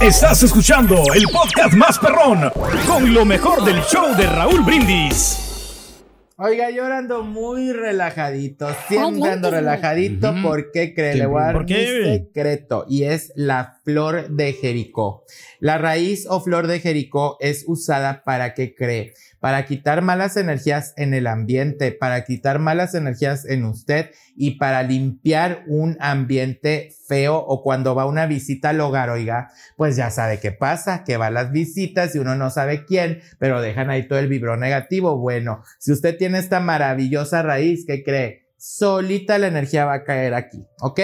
Estás escuchando el podcast más perrón con lo mejor del show de Raúl Brindis. Oiga, yo ando muy relajadito, siempre ando relajadito. ¿Por qué cree? Le voy a dar ¿Por mi secreto y es la flor de Jericó. La raíz o flor de Jericó es usada para qué cree? Para quitar malas energías en el ambiente, para quitar malas energías en usted y para limpiar un ambiente feo o cuando va una visita al hogar, oiga, pues ya sabe qué pasa, que va las visitas y uno no sabe quién, pero dejan ahí todo el vibro negativo. Bueno, si usted tiene esta maravillosa raíz, ¿qué cree? Solita la energía va a caer aquí, ¿ok?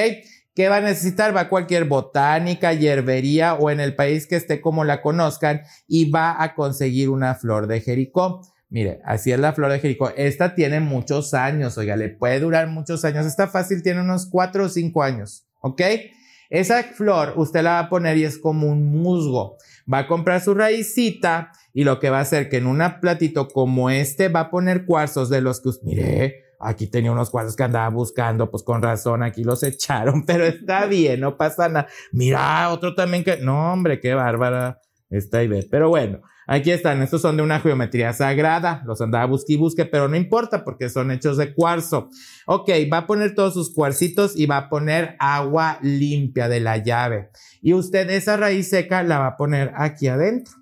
¿Qué va a necesitar? Va a cualquier botánica, hierbería o en el país que esté como la conozcan y va a conseguir una flor de Jericó. Mire, así es la flor de Jericó. Esta tiene muchos años, oiga, le puede durar muchos años. Esta fácil tiene unos cuatro o cinco años, ¿ok? Esa flor usted la va a poner y es como un musgo. Va a comprar su raicita y lo que va a hacer que en un platito como este va a poner cuarzos de los que usted, mire, aquí tenía unos cuarzos que andaba buscando, pues con razón aquí los echaron, pero está bien, no pasa nada. Mira, otro también que, no hombre, qué bárbara está Ivette. Pero bueno, aquí están, estos son de una geometría sagrada, los andaba busque y busque, pero no importa porque son hechos de cuarzo. Ok, va a poner todos sus cuarcitos y va a poner agua limpia de la llave. Y usted esa raíz seca la va a poner aquí adentro.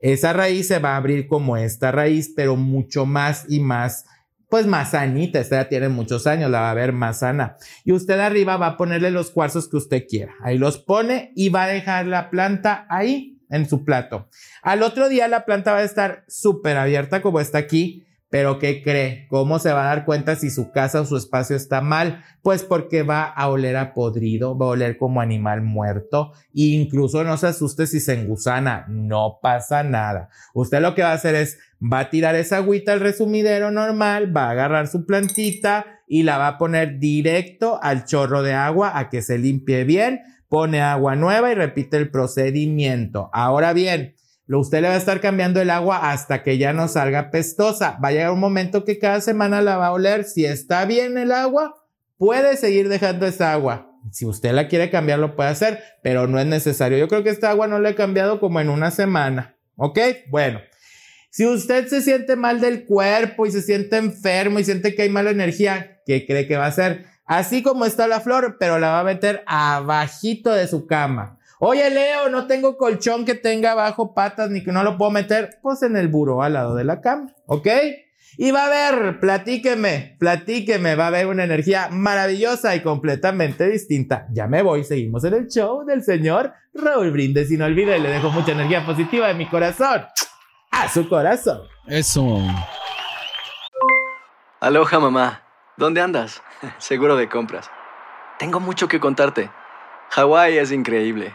Esa raíz se va a abrir como esta raíz, pero mucho más y más, pues más sanita. Esta ya tiene muchos años, la va a ver más sana. Y usted arriba va a ponerle los cuarzos que usted quiera. Ahí los pone y va a dejar la planta ahí en su plato. Al otro día la planta va a estar súper abierta como está aquí. Pero ¿qué cree? ¿Cómo se va a dar cuenta si su casa o su espacio está mal? Pues porque va a oler a podrido, va a oler como animal muerto e incluso no se asuste si se engusana, no pasa nada. Usted lo que va a hacer es, va a tirar esa agüita al resumidero normal, va a agarrar su plantita y la va a poner directo al chorro de agua a que se limpie bien, pone agua nueva y repite el procedimiento. Ahora bien, usted le va a estar cambiando el agua hasta que ya no salga pestosa. Va a llegar un momento que cada semana la va a oler. Si está bien el agua, puede seguir dejando esa agua. Si usted la quiere cambiar, lo puede hacer, pero no es necesario. Yo creo que esta agua no la he cambiado como en una semana. ¿Ok? Bueno. Si usted se siente mal del cuerpo y se siente enfermo y siente que hay mala energía, ¿qué cree que va a hacer? Así como está la flor, pero la va a meter abajito de su cama. Oye, Leo, no tengo colchón que tenga abajo patas ni que no lo puedo meter. Pues en el buró al lado de la cama, ¿ok? Y va a haber, platíqueme, platíqueme, va a haber una energía maravillosa y completamente distinta. Ya me voy, seguimos en el show del señor Raúl Brindes. Y no olvide, le dejo mucha energía positiva de mi corazón a su corazón. Eso. Aloha mamá, ¿dónde andas? Seguro de compras. Tengo mucho que contarte. Hawái es increíble.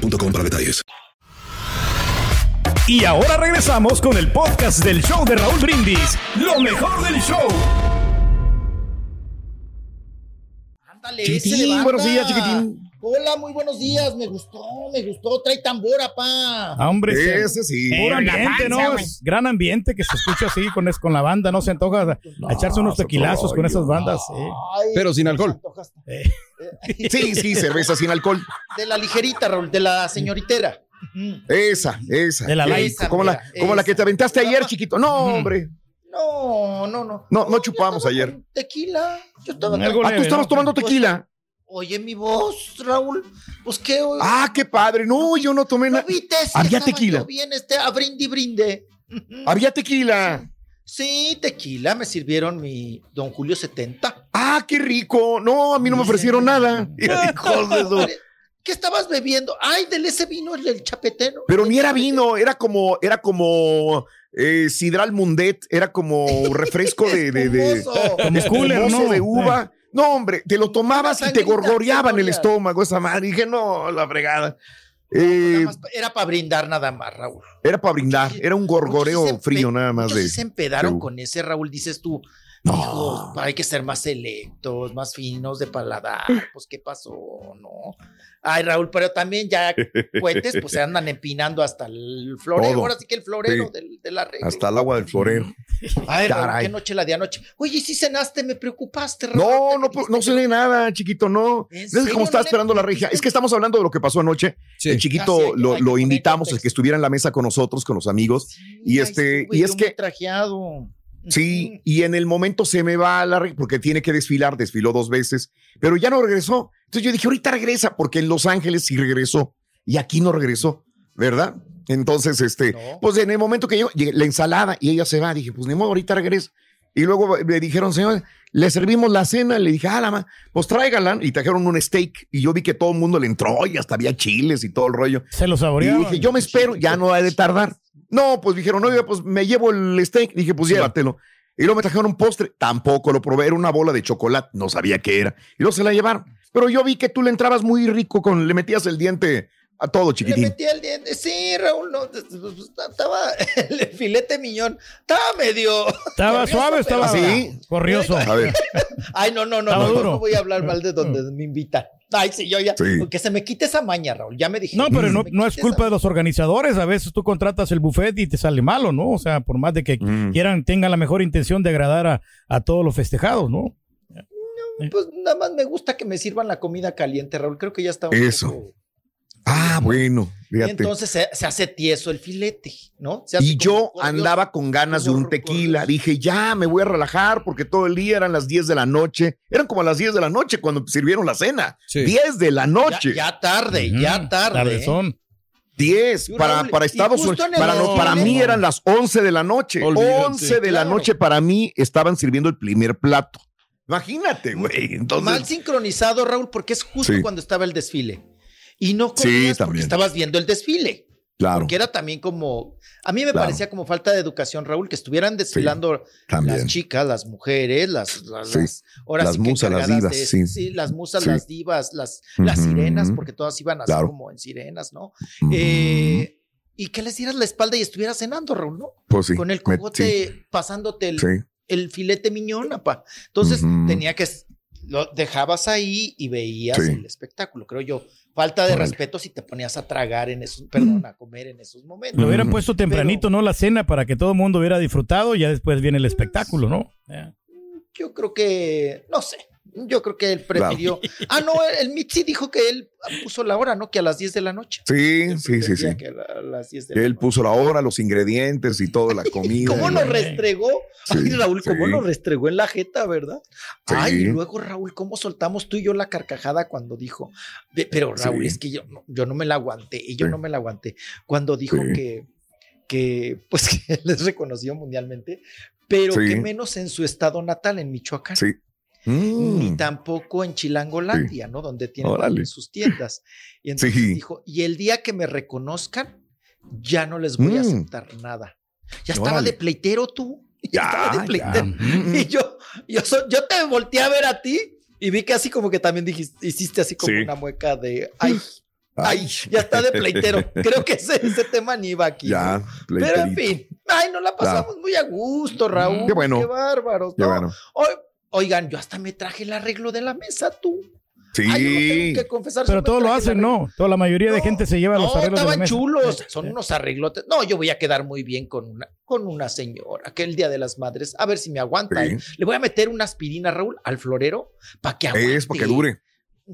boostmobile.com para detalles. Y ahora regresamos con el podcast del show de Raúl Brindis. Lo mejor del show. Ándale, Chiquitín, buenos días, chiquitín. Hola, muy buenos días. Me gustó, me gustó. Trae tambora, pa. Ah, Hombre, Ese sí. Puro ambiente, panza, ¿no? Es gran ambiente que se escucha así con, es- con la banda, ¿no? Se antoja a, a echarse unos tequilazos con esas bandas. sí. Pero sin alcohol. Eh. Sí, sí, cerveza sin alcohol. De la ligerita, Raúl, de la señoritera. Esa, esa. De la rico, Como, la, Esa, como la esa. que te aventaste ayer, chiquito. No, hombre. No, no, no. No, no chupamos ayer. Tequila. Yo estaba. Ah, tú estabas tomando tequila. Oye, mi voz, Raúl. Pues qué. oye? Ah, qué padre. No, yo no tomé nada. Había tequila. yo bien, este, a brindi brinde. Había tequila. Sí, tequila. Me sirvieron mi Don Julio 70. Ah, qué rico. No, a mí no me ofrecieron nada. De ¿Qué estabas bebiendo? Ay, del ese vino, el chapetero. Pero ni era vino, era como, era como eh, sidral mundet, era como refresco de, de, de. Como cooler, ¿no? de uva. No, hombre, te lo tomabas y te sangrita, gorgoreaba en el estómago esa madre. Dije, no, la fregada. Eh, Era para brindar nada más, Raúl. era para brindar, era un gorgoreo frío nada más de. se empedaron de- con ese, Raúl, dices tú. Hijos, hay que ser más selectos, más finos de paladar. Pues, ¿qué pasó? No. Ay, Raúl, pero también ya cohetes, pues se andan empinando hasta el florero. Todo. Ahora sí que el florero Sí. del, de la regla. Hasta el agua del florero. Ay, Raúl, Caray. qué noche la de anoche. Oye, si cenaste, me preocupaste, Raúl. No, no, no se ve nada, chiquito, no. ¿En Es serio como estaba no esperando la regia. Es que estamos hablando de lo que pasó anoche. El chiquito Ah, sí, hay- lo, lo invitamos a que estuviera en la mesa con nosotros, con los amigos. y este, y es que trajeado. Sí, y en el momento se me va la re- porque tiene que desfilar, desfiló dos veces, pero ya no regresó. Entonces yo dije, ahorita regresa, porque en Los Ángeles sí regresó y aquí no regresó, ¿verdad? Entonces, este, pues en el momento que llegué, la ensalada y ella se va, dije, pues ni modo, ahorita regresa. Y luego me dijeron, señor, le servimos la cena, le dije, ah, la ma, pues tráigala. Y trajeron un steak y yo vi que todo el mundo le entró y hasta había chiles y todo el rollo. Se lo Y saboreaban. dije, yo me espero, ya no ha de tardar. No, pues dijeron, no, pues me llevo el steak. Dije, pues llévatelo. Y luego me trajeron un postre, tampoco lo probé, era una bola de chocolate, no sabía qué era. Y luego se la llevaron. Pero yo vi que tú le entrabas muy rico, con, le metías el diente a todo, Le chiquitín. metí el diente. Sí, Raúl, no, pues, estaba el filete miñón. Estaba medio. Estaba corrioso, suave, pero- estaba corrioso. A ver, Ay, no, no, no, no, duro. no voy a hablar mal de donde me invita. Ay, sí, yo ya. Sí. Que se me quite esa maña, Raúl. Ya me dije. No, pero no, no es culpa de los organizadores. A veces tú contratas el buffet y te sale malo, ¿no? O sea, por más de que Mm. quieran, tengan la mejor intención de agradar a, a todos los festejados, ¿no? Pues nada más me gusta que me sirvan la comida caliente, Raúl. Creo que ya está. un Eso. poco- Ah, bueno, Y entonces se, se hace tieso el filete, ¿no? Se hace Y yo andaba con ganas de un tequila. Dije, ya me voy a relajar porque todo el día eran las 10 de la noche. Eran como las 10 de la noche cuando sirvieron la cena. 10 de la noche. Ya, ya tarde, ya tarde. Tardezón. 10 Y para, Raúl, para Estados Unidos. Para, no, desfile- para mí eran las 11 de la noche. Olvídate. 11 de la noche para mí estaban sirviendo el primer plato. Imagínate, güey. Entonces, Mal sincronizado, Raúl, porque es justo Sí. cuando estaba el desfile. Y no Sí, comías porque estabas viendo el desfile. claro. Porque era también como. A mí me Claro. parecía como falta de educación, Raúl, que estuvieran desfilando las chicas, las mujeres, las. las, Sí. las- ahora Las sí musas, las divas, de- sí. las musas, Sí. las divas, las, las sirenas, porque todas iban así Claro. como en sirenas, ¿no? Eh, y que les dieras la espalda y estuvieras cenando, Raúl, ¿no? Pues sí, Con el cogote sí. pasándote el, Sí. el filete miñón, apa. Entonces tenía que lo dejabas ahí y veías Sí. el espectáculo, creo yo. Falta de Órale. respeto si te ponías a tragar en esos, perdón, a comer en esos momentos. Lo hubieran puesto tempranito, ¿no? La cena para que todo el mundo hubiera disfrutado y ya después viene el espectáculo, ¿no? Yo creo que, no sé, Yo creo que él prefirió. Ah, no, el Mitzi dijo que él puso la hora, ¿no? Que a las 10 de la noche. Sí, sí, sí, sí. Que a las 10 de la Él puso la hora, los ingredientes y toda la comida. ¿Cómo nos restregó? Sí, Ay, Raúl, ¿cómo sí. nos restregó en la jeta, verdad? Sí. Ay, y luego, Raúl, ¿cómo soltamos tú y yo la carcajada cuando dijo? Pero, Raúl, Sí. es que yo, no- yo no me la aguanté, y yo Sí. no me la aguanté. Cuando dijo Sí. que, que, pues, que él es reconocido mundialmente, pero Sí. que menos en su estado natal, en Michoacán. Sí. Ni Mm. tampoco en Chilangolandia, ¿no? Donde tiene Órale. también sus tiendas. Y entonces Sí. dijo, y el día que me reconozcan, ya no les voy a Mm. aceptar nada. Ya estaba Órale. de pleitero tú. Ya, Ya, estaba de ya. pleitero. Mm. Y yo, yo, so- yo te volteé a ver a ti y vi que así como que también dijiste, hiciste así como Sí. una mueca de, ay, ay, ya está de pleitero. Creo que ese, ese tema ni iba aquí. Ya, ¿no? Pero en fin, ay, nos la pasamos muy a gusto, Raúl. Qué bueno. Qué bárbaros. Qué ¿no? bueno. Oi- Oigan, yo hasta me traje el arreglo de la mesa, tú. Sí. Ay, yo no tengo que confesar. Pero yo me todo lo hacen. ¿no? Toda la mayoría de gente se lleva los No, arreglos de la estaban mesa. chulos, son unos arreglotes. No, yo voy a quedar muy bien con una, con una señora que el Día de las Madres, a ver si me aguanta. Sí. ¿eh? Le voy a meter una aspirina, Raúl, al florero para que aguante. Es para que dure.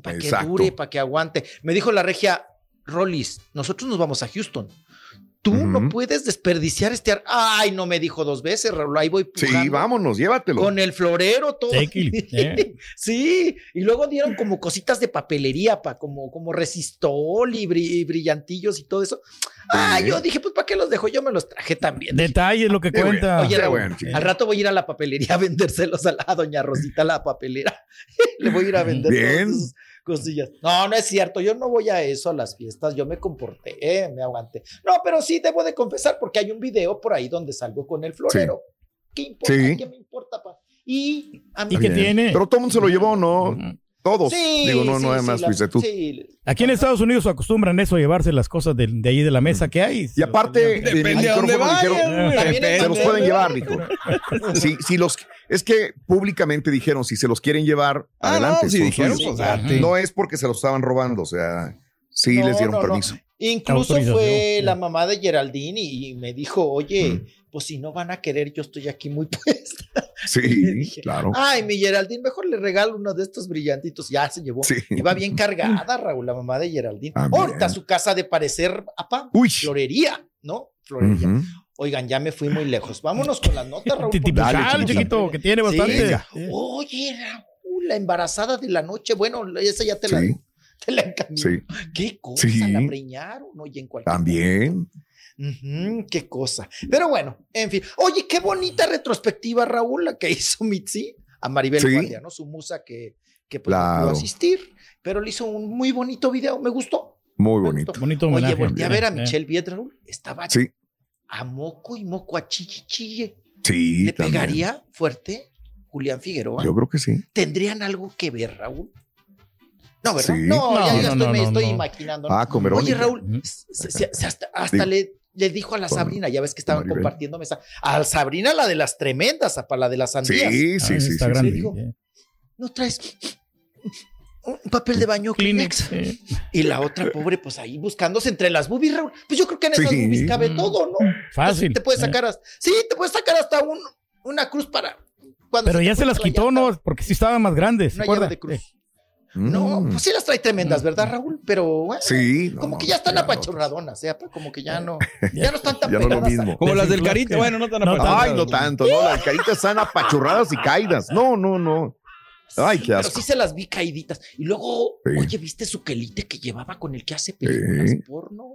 Para que dure, para que aguante. Me dijo la regia, Rollis, nosotros nos vamos a Houston. Tú no puedes desperdiciar este... ar- Ay, no me dijo dos veces, Raúl, ahí voy Sí, pujando vámonos, llévatelo. Con el florero, todo. Take it, eh. Sí, y luego dieron como cositas de papelería, pa, como, como resistol y, bri- y brillantillos y todo eso. Ah, yo dije, pues, ¿para qué los dejo? Yo me los traje también. Detalles, lo que bueno. cuenta. Oye, bueno, al rato voy a ir a la papelería a vendérselos a, la, a doña Rosita, la papelera. Le voy a ir a vender Bien. todas sus cosillas. No, no es cierto. Yo no voy a eso, a las fiestas. Yo me comporté, eh, me aguanté. No, pero sí debo de confesar porque hay un video por ahí donde salgo con el florero. ¿Qué importa? Sí. ¿Qué me importa, pa? Y a mí ¿Y qué Bien. tiene? Pero todo el mundo se lo llevó, ¿no? Todos. Sí, Digo, no, sí, no nada sí, más la- fuiste tú. sí. Aquí en Estados Unidos acostumbran eso, llevarse las cosas de, de ahí de la mesa que hay. Y aparte, Depende a dónde vayas, dijeron, se los pueden llevar, dijo. Si, si los, es que públicamente dijeron, si se los quieren llevar, Ah, adelante. no, si son dijeron, suyos. pues, date. No es porque se los estaban robando, o sea, sí No, les dieron no, no. permiso. Incluso fue la mamá de Geraldine y, y me dijo, oye, Mm. pues si no van a querer, yo estoy aquí muy puesta. Sí, dije, claro. Ay, mi Geraldine, mejor le regalo uno de estos brillantitos. Ya se llevó. Sí. Iba bien cargada, Raúl, la mamá de Geraldine. Ah. Ahorita su casa de parecer, apa, Uy. florería, ¿no? Florería. Oigan, ya me fui muy lejos. Vámonos con las notas, Raúl. Dale, chiquito, que tiene bastante. Sí. Oye, Raúl, la embarazada de la noche. Bueno, esa ya te la, Sí, te la sí. ¿Qué cosa? Sí. La preñaron, oye, en cualquier También. Qué cosa. Pero bueno, en fin. Oye, qué bonita retrospectiva, Raúl, la que hizo Mitzi a Maribel Sí. Guardia, ¿no? Su musa que, que pues, no pudo asistir, pero le hizo un muy bonito video. Me gustó. Muy me bonito. gustó. Bonito Oye, volteé a ver a Eh. Michelle Viet, Raúl. Estaba Sí, a moco y moco, a chille, chille. sí. ¿Le también. pegaría fuerte Julián Figueroa? Yo creo que sí. ¿Tendrían algo que ver, Raúl? No, ¿verdad? Sí. No, No, ya, ya no, estoy, no, me no, estoy no. imaginando. ¿no? Ah, con Oye. Raúl, se- se- se- hasta, hasta le, le dijo a la Sabrina, ya ves que estaban Maribel. compartiendo mesa, a Sabrina la de las tremendas, a la de las sandías. Sí, Ah, sí, sí. está sí, grande. sí. digo. Sí. ¿No traes un papel de baño Kleenex. Kleenex? sí. Y la otra pobre, pues ahí buscándose entre las boobies, Raúl. Pues yo creo que en esas Sí. boobies cabe Mm. todo, ¿no? Fácil. Te puedes eh. sacar hasta, sí, te puedes sacar hasta un, una cruz para. cuando Pero ya se las quitó. ¿no? Porque sí estaban más grandes. ¿se Una llave de cruz. Eh, No, Mm. pues sí las trae tremendas, ¿verdad, Raúl? Pero bueno, Sí. no, como que no, ya están no. apachurradonas, ¿eh? Como que ya no, ya no están tan Ya no lo. Como las del carita, bueno, no tan No, apagadas. Ay, no tanto, no, las caritas están apachurradas y caídas. No, no, no. Ay, Sí, qué Pero asco. sí se las vi caíditas. Y luego, Sí. oye, ¿viste su quelite que llevaba con el que hace películas Sí. porno?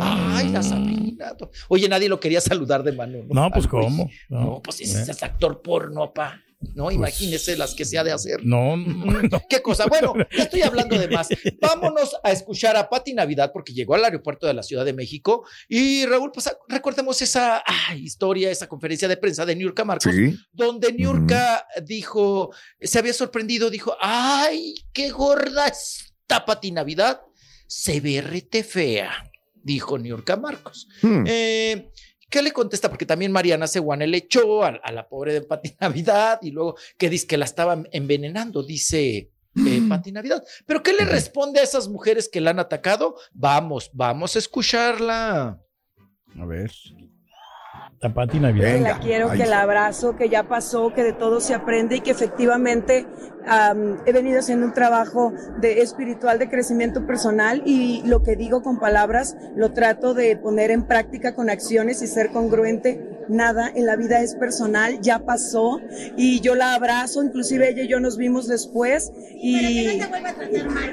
Ay, la Sabrina. Oye, nadie lo quería saludar de mano. No, pues Al güey. cómo. No, pues ese es actor porno, pa. No, imagínese las que se ha de hacer. No, no. ¿Qué cosa? Bueno, ya estoy hablando de más. Vámonos a escuchar a Pati Navidad porque llegó al aeropuerto de la Ciudad de México. Y Raúl, pues recordemos esa historia, esa conferencia de prensa de Niurka Marcos, Sí. donde Niurka dijo, se había sorprendido, dijo, ay, qué gorda está Pati Navidad. Se ve rete fea, dijo Niurka Marcos. Hmm. Eh, ¿Qué le contesta? Porque también Mariana Seguane le echó a, a la pobre de Pati Navidad y luego que dice que la estaban envenenando, dice eh, Pati Navidad. Pero ¿qué le responde a esas mujeres que la han atacado? Vamos, vamos a escucharla. A ver. La Pati Navidad. que la quiero, que la abrazo, que ya pasó, que de todo se aprende y que efectivamente am, he venido haciendo un trabajo de espiritual de crecimiento personal y lo que digo con palabras lo trato de poner en práctica con acciones y ser congruente. Nada en la vida es personal, ya pasó y yo la abrazo, inclusive ella y yo nos vimos después y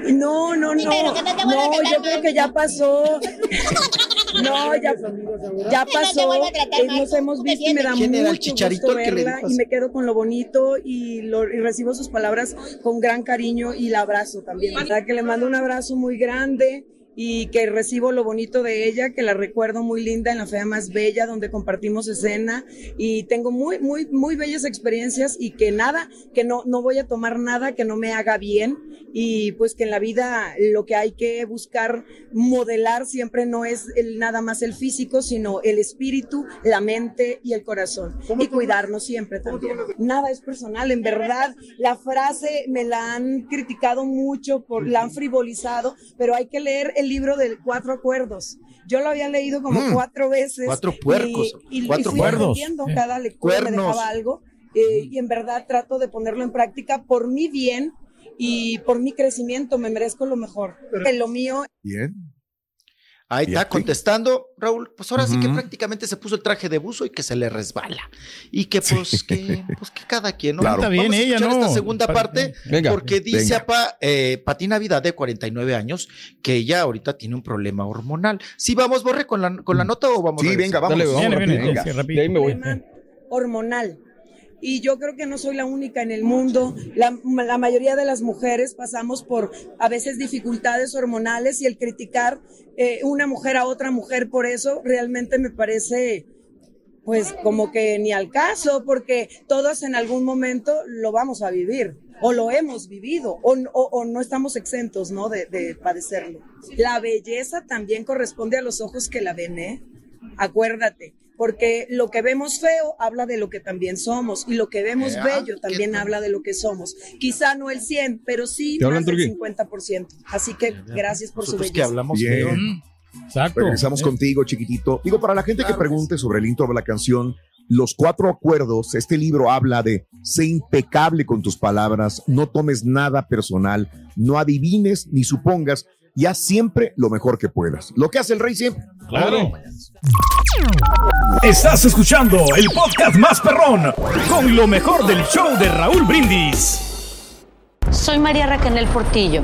y no, no, no, no, yo creo que ya pasó. No, ya, ya pasó. Eh, Nos hemos visto y me da ¿Quién era el mucho chicharito gusto verla dijo y me quedo con lo bonito y, lo, y recibo sus palabras con gran cariño y la abrazo también. O sea, que le mando un abrazo muy grande y que recibo lo bonito de ella, que la recuerdo muy linda en la fea más bella, donde compartimos escena. Y tengo muy, muy, muy bellas experiencias y que nada, que no, no voy a tomar nada que no me haga bien. Y pues que en la vida lo que hay que buscar modelar siempre no es el, nada más el físico, sino el espíritu, la mente y el corazón. Y cuidarnos siempre también. Nada es personal, en verdad, la frase me la han criticado mucho, por, la han frivolizado, pero hay que leer el libro de cuatro acuerdos. Yo lo había leído como Mm. cuatro veces. Cuatro puercos, Y, y- y cuatro fui cuerdos. aprendiendo, cada lectura me Cuernos. dejaba algo. eh, y en verdad trato de ponerlo en práctica por mi bien y por mi crecimiento. Me merezco lo mejor. Que lo mío Bien. Ahí está contestando, Raúl. Pues ahora sí que prácticamente se puso el traje de buzo y que se le resbala. Y que pues, que, pues que cada quien, ¿no? Claro. Está bien Vamos a ella, escuchar ¿no? esta segunda Pa- parte, Venga. porque dice Venga. apa, eh, Pati Navidad de 49 años que ella ahorita tiene un problema hormonal. Sí, vamos, Borre, con la, con la nota o vamos Sí, a venga, vamos. Dale, vamos viene, rápido, viene, venga. sí, rápido. De ahí me voy. problema hormonal. Y yo creo que no soy la única en el mundo. La, mayoría de las mujeres pasamos por a veces dificultades hormonales y el criticar eh, una mujer a otra mujer por eso realmente me parece pues como que ni al caso, porque todos en algún momento lo vamos a vivir o lo hemos vivido o, no estamos exentos ¿no? De, de padecerlo. La belleza también corresponde a los ojos que la ven, ¿eh? Acuérdate, porque lo que vemos feo habla de lo que también somos y lo que vemos Eh, bello ah, también qué- habla de lo que somos. Quizá no el 100, pero sí ¿Te hablan, más del Turquí? 50%. Así que gracias por su Nosotros que belleza. hablamos Bien. feo. Exacto. Regresamos contigo, chiquitito. Digo, para la gente que pregunte sobre el intro de la canción, Los Cuatro Acuerdos, este libro habla de sé impecable con tus palabras, no tomes nada personal, no adivines ni supongas, y haz siempre lo mejor que puedas. Lo que hace el rey siempre. Claro. Estás escuchando el podcast más perrón con lo mejor del show de Raúl Brindis. Soy María Raquel Portillo.